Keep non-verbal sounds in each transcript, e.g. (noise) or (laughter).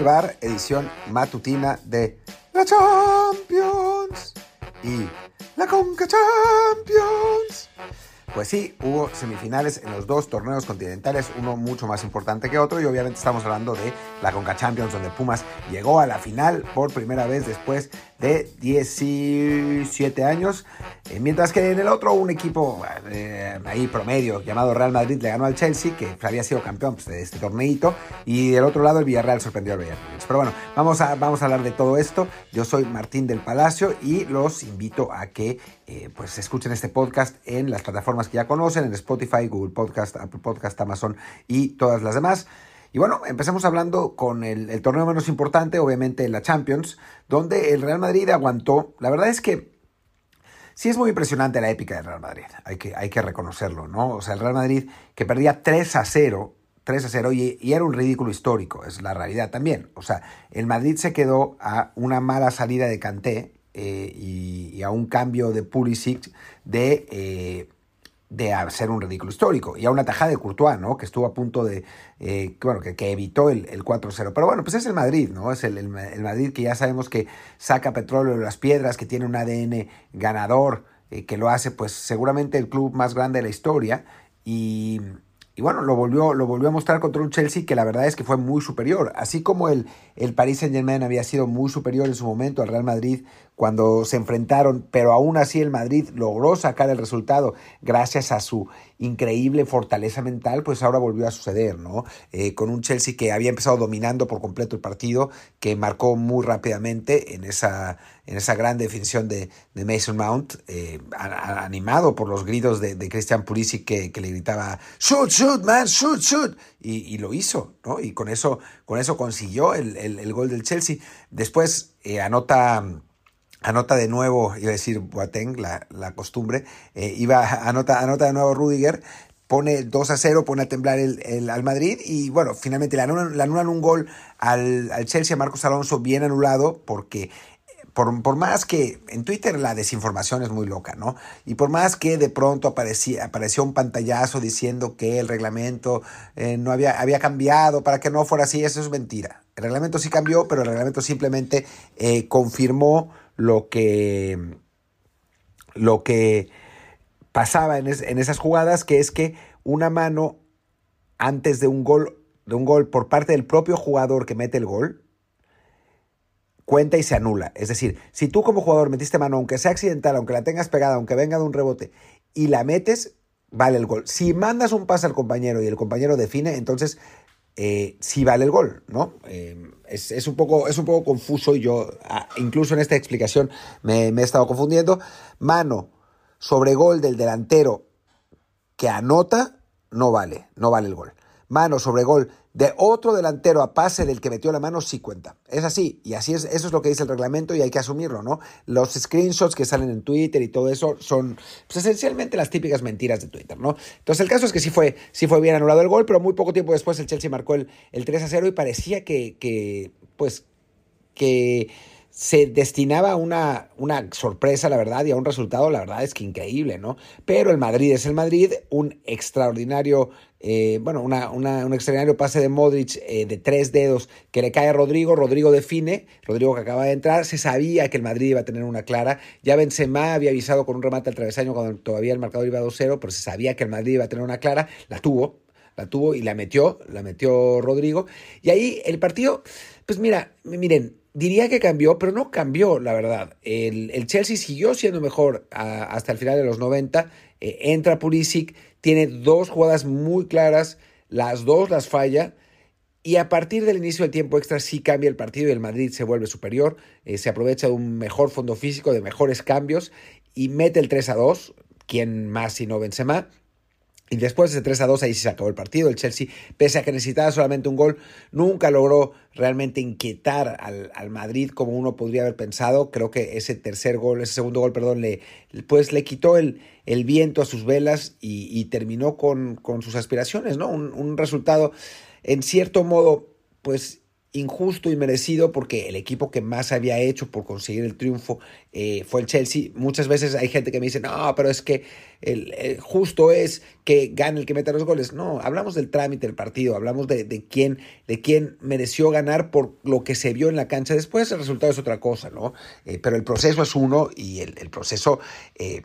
Edición matutina de la Champions y la Conca Champions. Pues sí, hubo semifinales en los dos torneos continentales, uno mucho más importante que otro y obviamente estamos hablando de la Conca Champions donde Pumas llegó a la final por primera vez después de 17 años, eh, mientras que en el otro un equipo eh, ahí promedio llamado Real Madrid le ganó al Chelsea, que había sido campeón pues, de este torneito, y del otro lado el Villarreal sorprendió al Villarreal. Pero bueno, vamos a, vamos a hablar de todo esto. Yo soy Martín del Palacio y los invito a que eh, pues escuchen este podcast en las plataformas que ya conocen, en Spotify, Google Podcast, Apple Podcast, Amazon y todas las demás. Y bueno, empecemos hablando con el, torneo menos importante, obviamente la Champions, donde el Real Madrid aguantó. La verdad es que sí es muy impresionante la épica del Real Madrid, hay que, hay que reconocerlo, ¿no? O sea, el Real Madrid que perdía 3 a 0, 3 a 0 y, era un ridículo histórico, es la realidad también. O sea, el Madrid se quedó a una mala salida de Kanté eh, y, a un cambio de Pulisic de... Eh, de hacer un ridículo histórico. Y a una tajada de Courtois, ¿no? Que estuvo a punto de, eh, bueno, que, evitó el, el 4-0. Pero bueno, pues es el Madrid, ¿no? Es el, el, Madrid que ya sabemos que saca petróleo de las piedras, que tiene un ADN ganador, eh, que lo hace pues seguramente el club más grande de la historia. Y, y bueno, lo volvió, lo volvió a mostrar contra un Chelsea que la verdad es que fue muy superior. Así como el, el Paris Saint Germain había sido muy superior en su momento al Real Madrid cuando se enfrentaron, pero aún así el Madrid logró sacar el resultado gracias a su increíble fortaleza mental, pues ahora volvió a suceder, ¿no? Eh, con un Chelsea que había empezado dominando por completo el partido, que marcó muy rápidamente en esa, en esa gran definición de, de Mason Mount, eh, animado por los gritos de, de Christian Pulisic que, que, le gritaba, shoot, shoot, man, shoot, shoot, y, y, lo hizo, ¿no? Y con eso, con eso consiguió el, el, el gol del Chelsea. Después eh, anota Anota de nuevo, iba a decir Boateng, la, la costumbre, eh, iba, (laughs) anota, anota de nuevo Rudiger, pone 2 a 0, pone a temblar el, el, al Madrid y bueno, finalmente le anulan, le anulan un gol al, al, Chelsea, Marcos Alonso, bien anulado, porque por, por, más que en Twitter la desinformación es muy loca, ¿no? Y por más que de pronto aparecía, apareció un pantallazo diciendo que el reglamento eh, no había, había cambiado para que no fuera así, eso es mentira. El reglamento sí cambió, pero el reglamento simplemente eh, confirmó lo que, lo que pasaba en, en, esas jugadas, que es que una mano antes de un gol, de un gol por parte del propio jugador que mete el gol, cuenta y se anula. Es decir, si tú como jugador metiste mano, aunque sea accidental, aunque la tengas pegada, aunque venga de un rebote, y la metes, vale el gol. Si mandas un pase al compañero y el compañero define, entonces eh, sí vale el gol, ¿no? Eh, es, un poco, es un poco confuso y yo, ah, incluso en esta explicación, me, he estado confundiendo. Mano sobre gol del delantero que anota, no vale, no vale el gol. Mano sobre gol de otro delantero a pase del que metió la mano sí cuenta. Es así, y así es, eso es lo que dice el reglamento y hay que asumirlo, ¿no? Los screenshots que salen en Twitter y todo eso son pues, esencialmente las típicas mentiras de Twitter, ¿no? Entonces el caso es que sí fue, sí fue bien anulado el gol, pero muy poco tiempo después el Chelsea marcó el, el 3 a 0 y parecía que, que pues, que se destinaba a una, una sorpresa, la verdad, y a un resultado, la verdad es que increíble, ¿no? Pero el Madrid es el Madrid, un extraordinario, eh, bueno, una, un extraordinario pase de Modric eh, de tres dedos que le cae a Rodrigo, Rodrigo define, Rodrigo que acaba de entrar, se sabía que el Madrid iba a tener una clara, ya Benzema había avisado con un remate al travesaño cuando todavía el marcador iba 2-0, pero se sabía que el Madrid iba a tener una clara, la tuvo, la tuvo y la metió, la metió Rodrigo, y ahí el partido, pues mira, miren, diría que cambió, pero no cambió, la verdad. El, el Chelsea siguió siendo mejor hasta el final de los 90. Eh, entra Pulisic, tiene dos jugadas muy claras, las dos las falla. Y a partir del inicio del tiempo extra sí cambia el partido y el Madrid se vuelve superior, eh, se aprovecha de un mejor fondo físico, de mejores cambios y mete el 3 a 2, quien más si no Benzema, y después de ese 3 a 2 ahí se acabó el partido. El Chelsea, pese a que necesitaba solamente un gol, nunca logró realmente inquietar al, al, Madrid como uno podría haber pensado. Creo que ese tercer gol, ese segundo gol, perdón, le, pues le quitó el, el viento a sus velas y, terminó con, con, sus aspiraciones, ¿no? Un, resultado, en cierto modo, pues injusto y merecido porque el equipo que más había hecho por conseguir el triunfo eh, fue el Chelsea. Muchas veces hay gente que me dice, no, pero es que justo es que gane el que meta los goles. No, hablamos del trámite del partido, hablamos de, quién, de quién mereció ganar por lo que se vio en la cancha. Después el resultado es otra cosa, ¿no? Eh, pero el proceso es uno y el, el proceso, eh,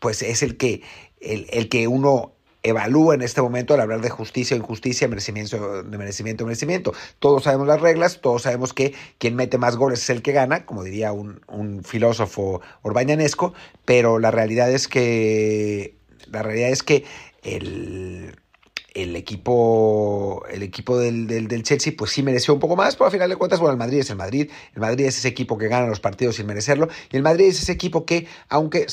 pues es el que, el, el que uno evalúa en este momento al hablar de justicia injusticia, merecimiento, de merecimiento merecimiento. Todos sabemos las reglas, todos sabemos que quien mete más goles es el que gana, como diría un, un filósofo orbañanesco, pero la realidad es que la realidad es que el, el equipo, el equipo del, del, del, Chelsea pues sí mereció un poco más, pero al final de cuentas, bueno, el Madrid es el Madrid, el Madrid es ese equipo que gana los partidos sin merecerlo, y el Madrid es ese equipo que, aunque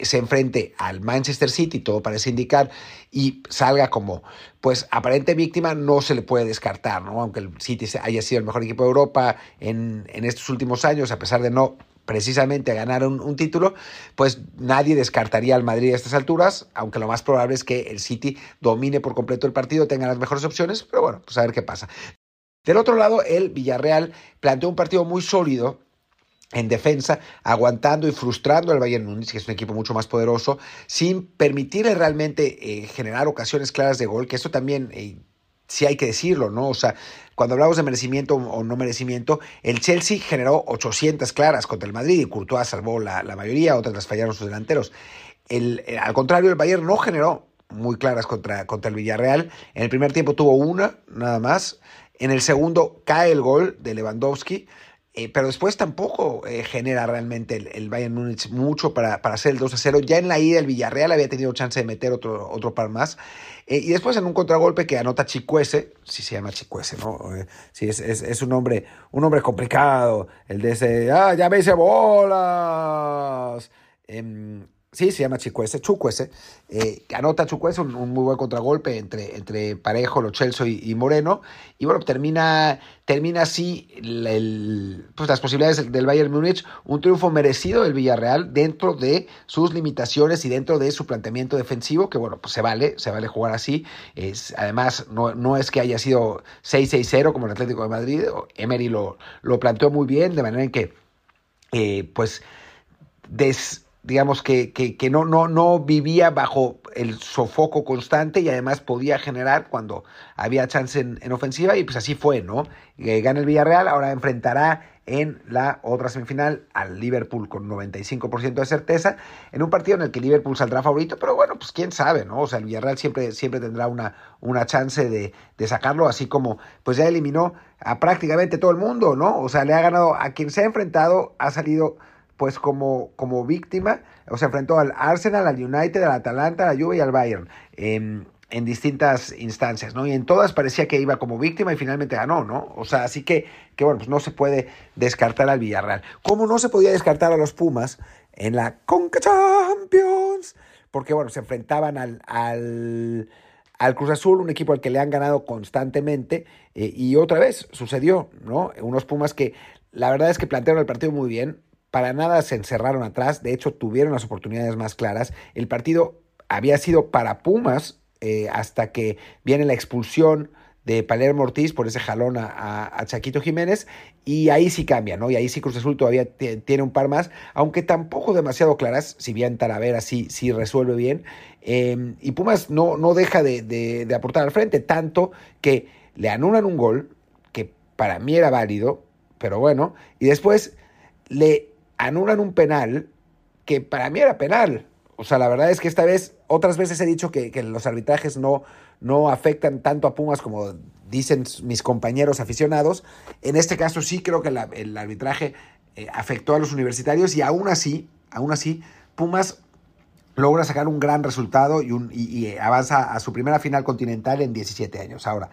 se enfrente al Manchester City, todo parece indicar, y salga como pues aparente víctima, no se le puede descartar, ¿no? Aunque el City haya sido el mejor equipo de Europa en, en estos últimos años, a pesar de no precisamente ganar un, un, título, pues nadie descartaría al Madrid a estas alturas, aunque lo más probable es que el City domine por completo el partido, tenga las mejores opciones, pero bueno, pues a ver qué pasa. Del otro lado, el Villarreal planteó un partido muy sólido, en defensa, aguantando y frustrando al Bayern Múnich, que es un equipo mucho más poderoso, sin permitirle realmente eh, generar ocasiones claras de gol, que eso también eh, sí hay que decirlo, ¿no? O sea, cuando hablamos de merecimiento o no merecimiento, el Chelsea generó 800 claras contra el Madrid y Courtois salvó la, mayoría, otras las fallaron sus delanteros. El, eh, al contrario, el Bayern no generó muy claras contra, contra el Villarreal. En el primer tiempo tuvo una, nada más. En el segundo cae el gol de Lewandowski. Eh, pero después tampoco eh, genera realmente el, el, Bayern Múnich mucho para, para hacer el 2 a 0. Ya en la ida el Villarreal había tenido chance de meter otro, otro par más. Eh, y después en un contragolpe que anota Chicuese, si se llama Chicuese, ¿no? Sí, es, es, es, un nombre, un nombre complicado. El de ese, ah, ya me hice bolas. Sí, se llama Chicuese, Chucuese. Eh, anota Chucuese un, un, muy buen contragolpe entre, entre Parejo, Lo Celso y, y, Moreno. Y bueno, termina, termina así pues las posibilidades del Bayern Múnich. Un triunfo merecido del Villarreal dentro de sus limitaciones y dentro de su planteamiento defensivo, que bueno, pues se vale, se vale jugar así. Además, no, no es que haya sido 6-6-0 como el Atlético de Madrid. Emery lo, lo planteó muy bien, de manera en que, eh, pues, des digamos que, que, que, no, no, no vivía bajo el sofoco constante y además podía generar cuando había chance en, en ofensiva y pues así fue, ¿no? Eh, gana el Villarreal, ahora enfrentará en la otra semifinal al Liverpool con 95% de certeza, en un partido en el que Liverpool saldrá favorito, pero bueno, pues quién sabe, ¿no? O sea, el Villarreal siempre, siempre tendrá una, una chance de, de sacarlo, así como pues ya eliminó a prácticamente todo el mundo, ¿no? O sea, le ha ganado a quien se ha enfrentado, ha salido pues como, como víctima, o sea, enfrentó al Arsenal, al United, al Atalanta, a la Juve y al Bayern en, distintas instancias, ¿no? Y en todas parecía que iba como víctima y finalmente ganó, ¿no? O sea, así que, que bueno, pues no se puede descartar al Villarreal. ¿Cómo no se podía descartar a los Pumas en la Conca Champions? Porque, bueno, se enfrentaban al, al, al Cruz Azul, un equipo al que le han ganado constantemente, eh, y otra vez sucedió, ¿no? Unos Pumas que la verdad es que plantearon el partido muy bien, para nada se encerraron atrás, de hecho tuvieron las oportunidades más claras. El partido había sido para Pumas eh, hasta que viene la expulsión de Palermo Ortiz por ese jalón a, Chaquito Jiménez y ahí sí cambia, ¿no? Y ahí sí Cruz Azul todavía tiene un par más, aunque tampoco demasiado claras, si bien Talavera sí, sí resuelve bien. Eh, y Pumas no, no deja de, de, de aportar al frente, tanto que le anulan un gol que para mí era válido, pero bueno, y después le anulan un penal que para mí era penal. O sea, la verdad es que esta vez, otras veces he dicho que, los arbitrajes no, no afectan tanto a Pumas como dicen mis compañeros aficionados. En este caso sí creo que el arbitraje eh, afectó a los universitarios y aún así, aún así, Pumas logra sacar un gran resultado y avanza a su primera final continental en 17 años. Ahora,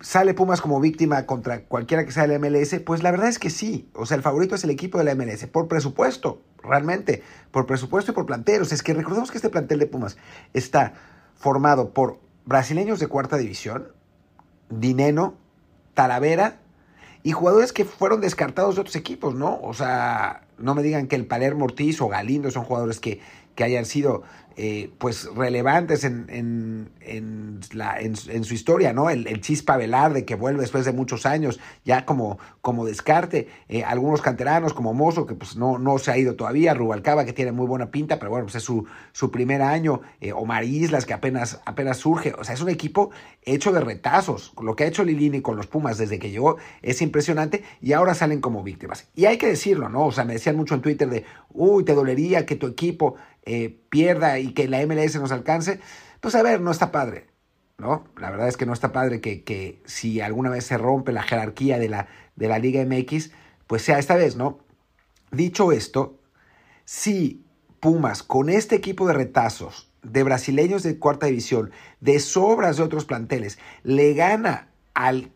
¿Sale Pumas como víctima contra cualquiera que sea el MLS? Pues la verdad es que sí. O sea, el favorito es el equipo de la MLS, por presupuesto, realmente, por presupuesto y por planteros. Es que recordemos que este plantel de Pumas está formado por brasileños de cuarta división, Dineno, Talavera y jugadores que fueron descartados de otros equipos, ¿no? O sea, no me digan que el Palermo Ortiz o Galindo son jugadores que, que hayan sido eh, pues relevantes en, en, en, la, en, su historia, ¿no? El, el, Chispa Velarde que vuelve después de muchos años, ya como, como descarte, eh, algunos canteranos como Mozo, que pues no, no se ha ido todavía, Rubalcaba, que tiene muy buena pinta, pero bueno, pues es su, su primer año, eh, Omar Islas, que apenas, apenas surge, o sea, es un equipo hecho de retazos, lo que ha hecho Lilini con los Pumas desde que llegó es impresionante y ahora salen como víctimas. Y hay que decirlo, ¿no? O sea, me decían mucho en Twitter de, uy, te dolería que tu equipo eh, pierda y que la MLS nos alcance. Pues a ver, no está padre. ¿no? La verdad es que no está padre que, que si alguna vez se rompe la jerarquía de la, de la Liga MX, pues sea esta vez, ¿no? Dicho esto, si Pumas con este equipo de retazos, de brasileños de cuarta división, de sobras de otros planteles, le gana al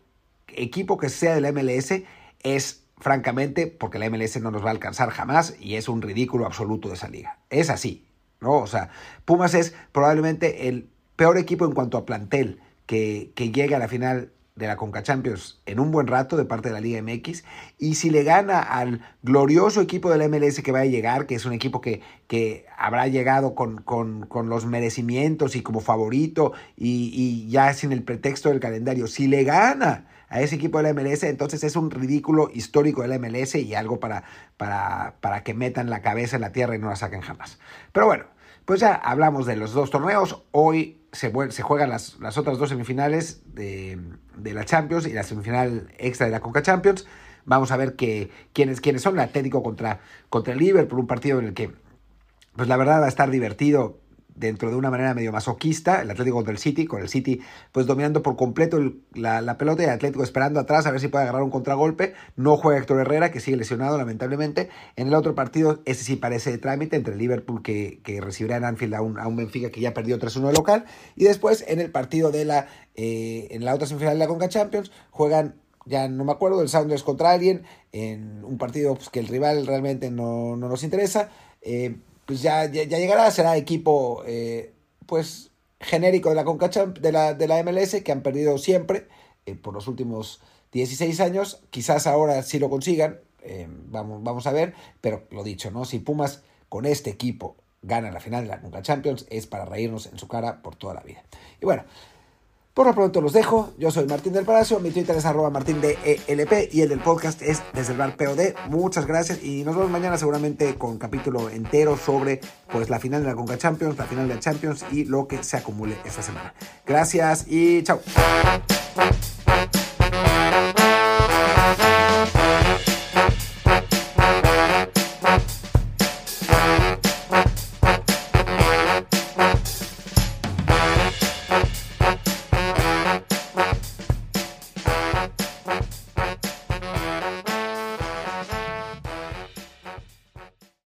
equipo que sea de la MLS, es francamente porque la MLS no nos va a alcanzar jamás y es un ridículo absoluto de esa liga. Es así, ¿no? O sea, Pumas es probablemente el peor equipo en cuanto a plantel que, que llega a la final de la Conca Champions en un buen rato de parte de la Liga MX. Y si le gana al glorioso equipo del MLS que va a llegar, que es un equipo que, que habrá llegado con, con, con, los merecimientos y como favorito y, y, ya sin el pretexto del calendario, si le gana a ese equipo de la MLS, entonces es un ridículo histórico de la MLS y algo para, para, para que metan la cabeza en la tierra y no la saquen jamás. Pero bueno, pues ya hablamos de los dos torneos. Hoy se, juegan las, otras dos semifinales de, de, la Champions y la semifinal extra de la Conca Champions. Vamos a ver que, quiénes, quiénes son el Atlético contra, contra el Liverpool, un partido en el que, pues la verdad va a estar divertido dentro de una manera medio masoquista, el Atlético contra el City, con el City pues dominando por completo la, pelota y el Atlético esperando atrás a ver si puede agarrar un contragolpe. No juega Héctor Herrera, que sigue lesionado lamentablemente. En el otro partido, ese sí parece de trámite entre Liverpool que, que recibirá en Anfield a un, a un Benfica que ya perdió 3-1 de local. Y después en el partido de la, eh, en la otra semifinal de la Conca Champions, juegan ya no me acuerdo, el Sounders contra alguien, en un partido pues, que el rival realmente no, no nos interesa. Eh, pues ya, ya, llegará, será equipo eh, pues genérico de la, Conca de, la, de la MLS que han perdido siempre eh, por los últimos 16 años. Quizás ahora sí lo consigan, eh, vamos, vamos a ver, pero lo dicho, ¿no? Si Pumas con este equipo gana la final de la Conca Champions es para reírnos en su cara por toda la vida. Y bueno, por lo pronto los dejo. Yo soy Martín del Palacio. Mi Twitter es arroba martín de ELP y el del podcast es desde el bar. Muchas gracias y nos vemos mañana seguramente con capítulo entero sobre pues la final de la Conca Champions, la final de la Champions y lo que se acumule esta semana. Gracias y chao.